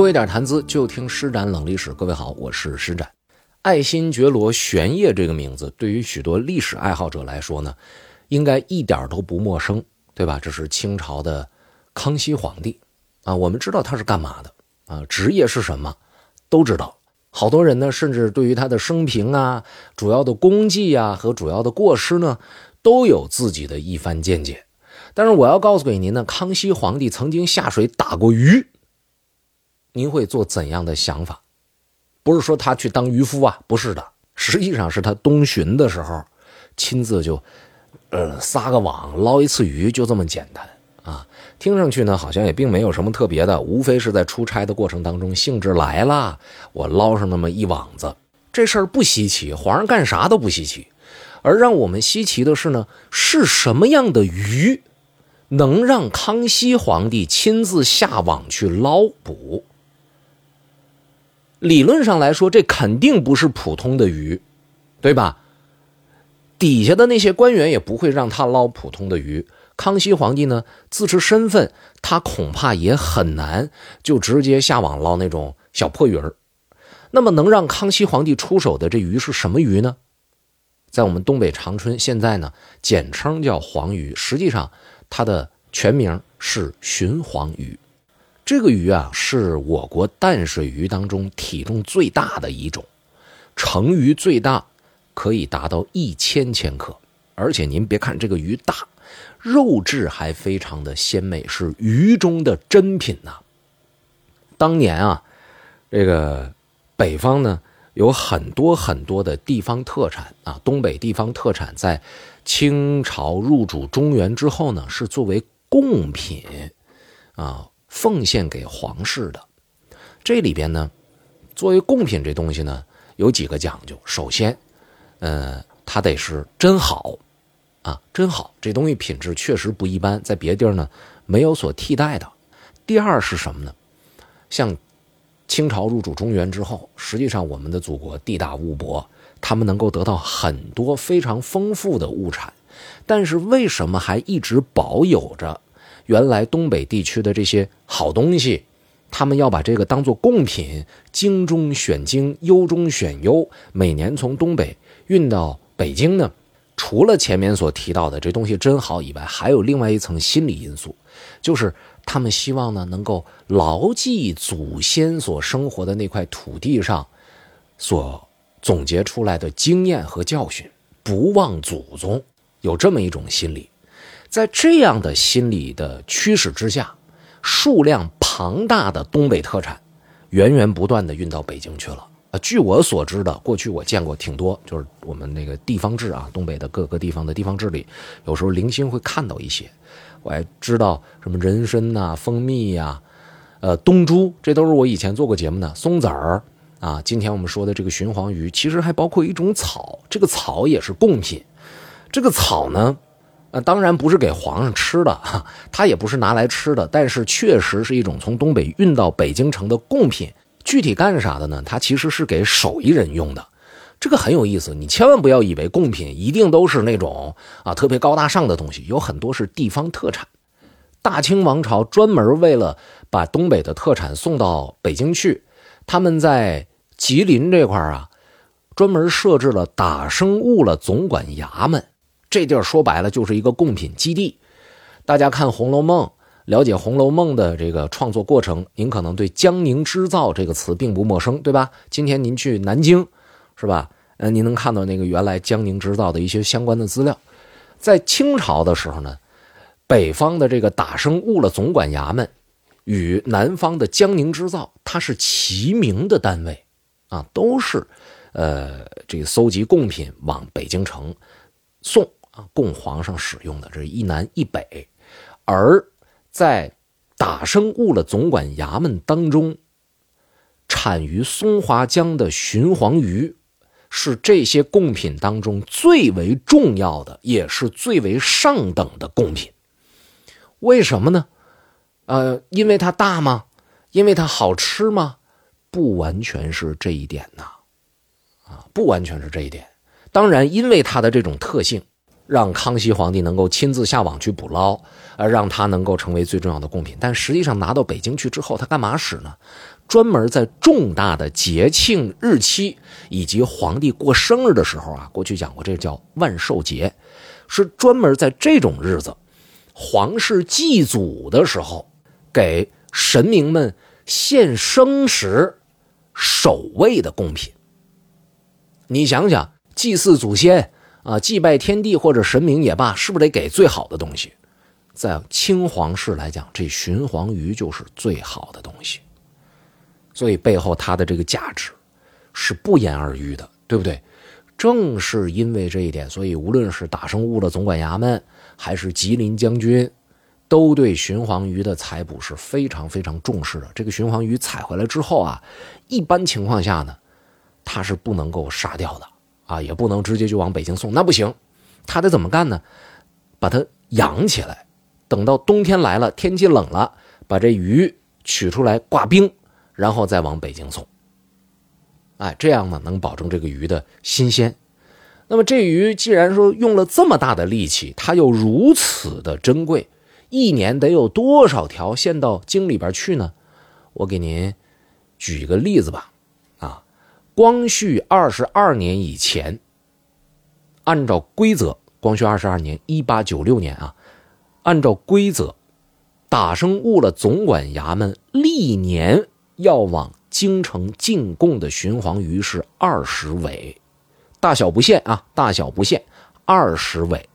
多一点谈资，就听施展冷历史。各位好，我是施展。爱新觉罗玄烨这个名字，对于许多历史爱好者来说呢，应该一点都不陌生，对吧？这是清朝的康熙皇帝啊，我们知道他是干嘛的啊，职业是什么，都知道。好多人呢，甚至对于他的生平啊、主要的功绩啊和主要的过失呢，都有自己的一番见解。但是我要告诉给您呢，康熙皇帝曾经下水打过鱼。您会做怎样的想法？不是说他去当渔夫啊，不是的，实际上是他东巡的时候，亲自就，呃，撒个网捞一次鱼，就这么简单啊。听上去呢，好像也并没有什么特别的，无非是在出差的过程当中兴致来了，我捞上那么一网子，这事儿不稀奇，皇上干啥都不稀奇。而让我们稀奇的是呢，是什么样的鱼，能让康熙皇帝亲自下网去捞捕？理论上来说，这肯定不是普通的鱼，对吧？底下的那些官员也不会让他捞普通的鱼。康熙皇帝呢，自持身份，他恐怕也很难就直接下网捞那种小破鱼儿。那么，能让康熙皇帝出手的这鱼是什么鱼呢？在我们东北长春，现在呢，简称叫黄鱼，实际上它的全名是鲟黄鱼。这个鱼啊，是我国淡水鱼当中体重最大的一种，成鱼最大可以达到一千千克，而且您别看这个鱼大，肉质还非常的鲜美，是鱼中的珍品呐。当年啊，这个北方呢有很多很多的地方特产啊，东北地方特产在清朝入主中原之后呢，是作为贡品啊。奉献给皇室的，这里边呢，作为贡品这东西呢，有几个讲究。首先，呃，它得是真好，啊，真好，这东西品质确实不一般，在别地儿呢没有所替代的。第二是什么呢？像清朝入主中原之后，实际上我们的祖国地大物博，他们能够得到很多非常丰富的物产，但是为什么还一直保有着？原来东北地区的这些好东西，他们要把这个当做贡品，精中选精，优中选优，每年从东北运到北京呢。除了前面所提到的这东西真好以外，还有另外一层心理因素，就是他们希望呢能够牢记祖先所生活的那块土地上所总结出来的经验和教训，不忘祖宗，有这么一种心理。在这样的心理的驱使之下，数量庞大的东北特产源源不断的运到北京去了。啊，据我所知的，过去我见过挺多，就是我们那个地方志啊，东北的各个地方的地方志里，有时候零星会看到一些。我还知道什么人参呐、蜂蜜呀、呃冬珠，这都是我以前做过节目的松子儿啊。今天我们说的这个鲟黄鱼，其实还包括一种草，这个草也是贡品。这个草呢？呃，当然不是给皇上吃的哈，它也不是拿来吃的，但是确实是一种从东北运到北京城的贡品。具体干啥的呢？它其实是给手艺人用的，这个很有意思。你千万不要以为贡品一定都是那种啊特别高大上的东西，有很多是地方特产。大清王朝专门为了把东北的特产送到北京去，他们在吉林这块啊，专门设置了打生物了总管衙门。这地儿说白了就是一个贡品基地。大家看《红楼梦》，了解《红楼梦》的这个创作过程，您可能对“江宁织造”这个词并不陌生，对吧？今天您去南京，是吧？呃，您能看到那个原来江宁织造的一些相关的资料。在清朝的时候呢，北方的这个打生物了总管衙门与南方的江宁织造，它是齐名的单位啊，都是呃这个搜集贡品往北京城送。供皇上使用的，这一南一北，而在打生物了总管衙门当中，产于松花江的鲟黄鱼，是这些贡品当中最为重要的，也是最为上等的贡品。为什么呢？呃，因为它大吗？因为它好吃吗？不完全是这一点呐，啊，不完全是这一点。当然，因为它的这种特性。让康熙皇帝能够亲自下网去捕捞，而让他能够成为最重要的贡品。但实际上拿到北京去之后，他干嘛使呢？专门在重大的节庆日期以及皇帝过生日的时候啊，过去讲过，这叫万寿节，是专门在这种日子，皇室祭祖的时候，给神明们献生时守卫的贡品。你想想，祭祀祖先啊，祭拜天地或者神明也罢，是不是得给最好的东西？在清皇室来讲，这鲟黄鱼就是最好的东西。所以背后它的这个价值是不言而喻的，对不对？正是因为这一点，所以无论是打生物的总管衙门，还是吉林将军，都对鲟黄鱼的采捕是非常非常重视的。这个鲟黄鱼采回来之后啊，一般情况下呢，它是不能够杀掉的啊，也不能直接就往北京送，那不行，他得怎么干呢？把它养起来，等到冬天来了，天气冷了，把这鱼取出来挂冰。然后再往北京送，哎，这样呢能保证这个鱼的新鲜。那么这鱼既然说用了这么大的力气，它又如此的珍贵，一年得有多少条献到京里边去呢？我给您举一个例子吧。光绪二十二年以前，按照规则，光绪二十二年（一八九六年）啊，按照规则，打生物了总管衙门历年。要往京城进贡的鲟黄鱼是二十尾，大小不限啊，大小不限，二十尾。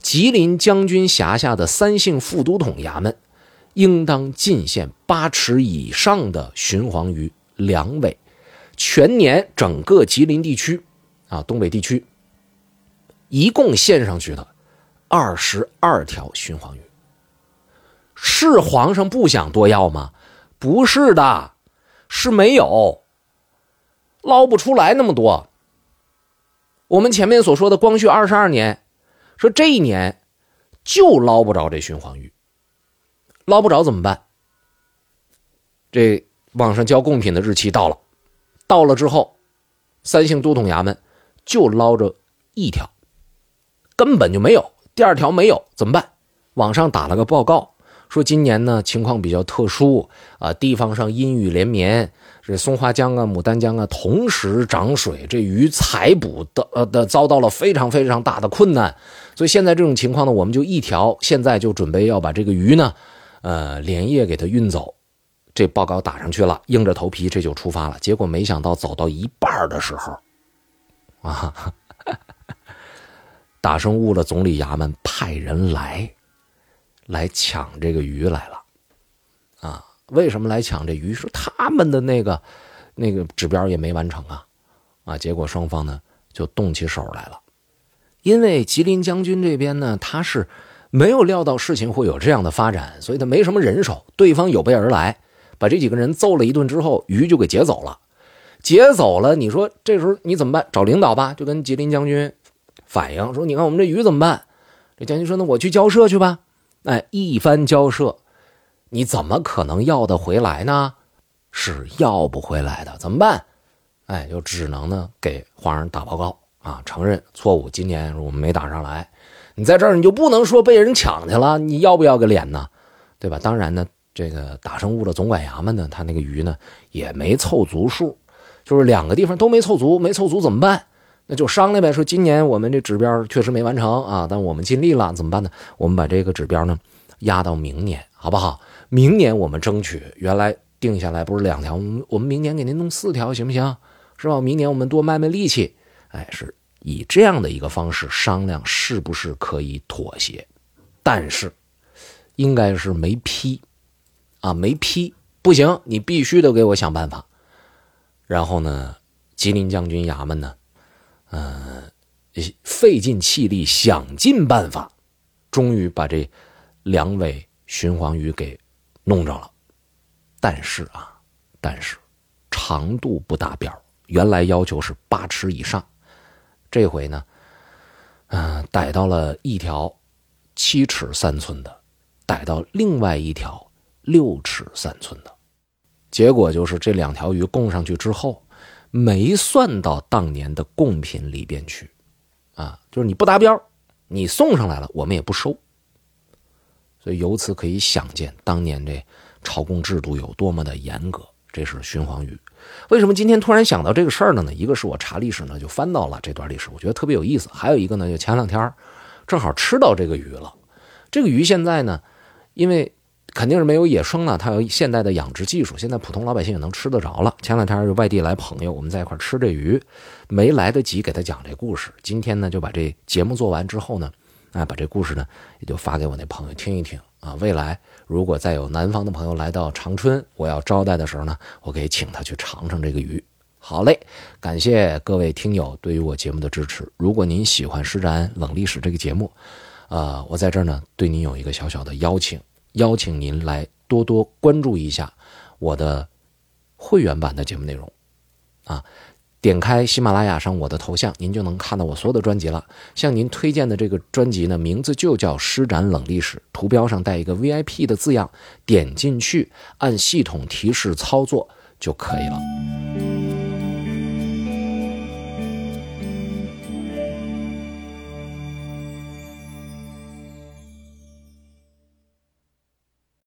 吉林将军辖下的三姓副都统衙门，应当进献八尺以上的鲟黄鱼两尾。全年整个吉林地区，啊，东北地区，一共献上去的二十二条鲟黄鱼。是皇上不想多要吗？不是的，是没有捞不出来那么多。我们前面所说的光绪二十二年，说这一年就捞不着这鲟黄鱼，捞不着怎么办？这网上交贡品的日期到了，到了之后，三姓都统衙门就捞着一条，根本就没有，第二条没有，怎么办？网上打了个报告。说今年呢情况比较特殊啊，地方上阴雨连绵，这松花江啊、牡丹江啊同时涨水，这鱼采捕的呃的遭到了非常非常大的困难，所以现在这种情况呢，我们就一条，现在就准备要把这个鱼呢，呃连夜给它运走。这报告打上去了，硬着头皮这就出发了。结果没想到走到一半的时候，啊，打生物的总理衙门派人来。来抢这个鱼来了，啊？为什么来抢这鱼？说他们的那个那个指标也没完成啊，啊！结果双方呢就动起手来了。因为吉林将军这边呢，他是没有料到事情会有这样的发展，所以他没什么人手。对方有备而来，把这几个人揍了一顿之后，鱼就给劫走了。劫走了，你说这时候你怎么办？找领导吧，就跟吉林将军反映说：“你看我们这鱼怎么办？”这将军说：“那我去交涉去吧。”哎，一番交涉，你怎么可能要得回来呢？是要不回来的，怎么办？哎，就只能呢给皇上打报告啊，承认错误。今年我们没打上来，你在这儿你就不能说被人抢去了，你要不要个脸呢？对吧？当然呢，这个打生物的总管衙门呢，他那个鱼呢也没凑足数，就是两个地方都没凑足，没凑足怎么办？那就商量呗，说今年我们这指标确实没完成啊，但我们尽力了，怎么办呢？我们把这个指标呢压到明年，好不好？明年我们争取原来定下来不是两条，我们明年给您弄四条，行不行？是吧？明年我们多卖卖力气，哎，是以这样的一个方式商量是不是可以妥协，但是应该是没批啊，没批，不行，你必须得给我想办法。然后呢，吉林将军衙门呢？嗯，费尽气力，想尽办法，终于把这两尾鲟黄鱼给弄着了。但是啊，但是长度不达标，原来要求是八尺以上，这回呢，嗯，逮到了一条七尺三寸的，逮到另外一条六尺三寸的，结果就是这两条鱼供上去之后。没算到当年的贡品里边去，啊，就是你不达标，你送上来了，我们也不收。所以由此可以想见，当年这朝贡制度有多么的严格。这是鲟黄鱼。为什么今天突然想到这个事儿了呢？一个是我查历史呢，就翻到了这段历史，我觉得特别有意思。还有一个呢，就前两天正好吃到这个鱼了。这个鱼现在呢，因为肯定是没有野生了，它有现代的养殖技术，现在普通老百姓也能吃得着了。前两天外地来朋友，我们在一块吃这鱼，没来得及给他讲这故事。今天呢，就把这节目做完之后呢，啊，把这故事呢也就发给我那朋友听一听啊。未来如果再有南方的朋友来到长春，我要招待的时候呢，我可以请他去尝尝这个鱼。好嘞，感谢各位听友对于我节目的支持。如果您喜欢《施展冷历史》这个节目，呃，我在这儿呢对您有一个小小的邀请，邀请您来多多关注一下我的会员版的节目内容。啊，点开喜马拉雅上我的头像，您就能看到我所有的专辑了。向您推荐的这个专辑呢，名字就叫《施展冷历史》，图标上带一个 VIP 的字样，点进去按系统提示操作就可以了。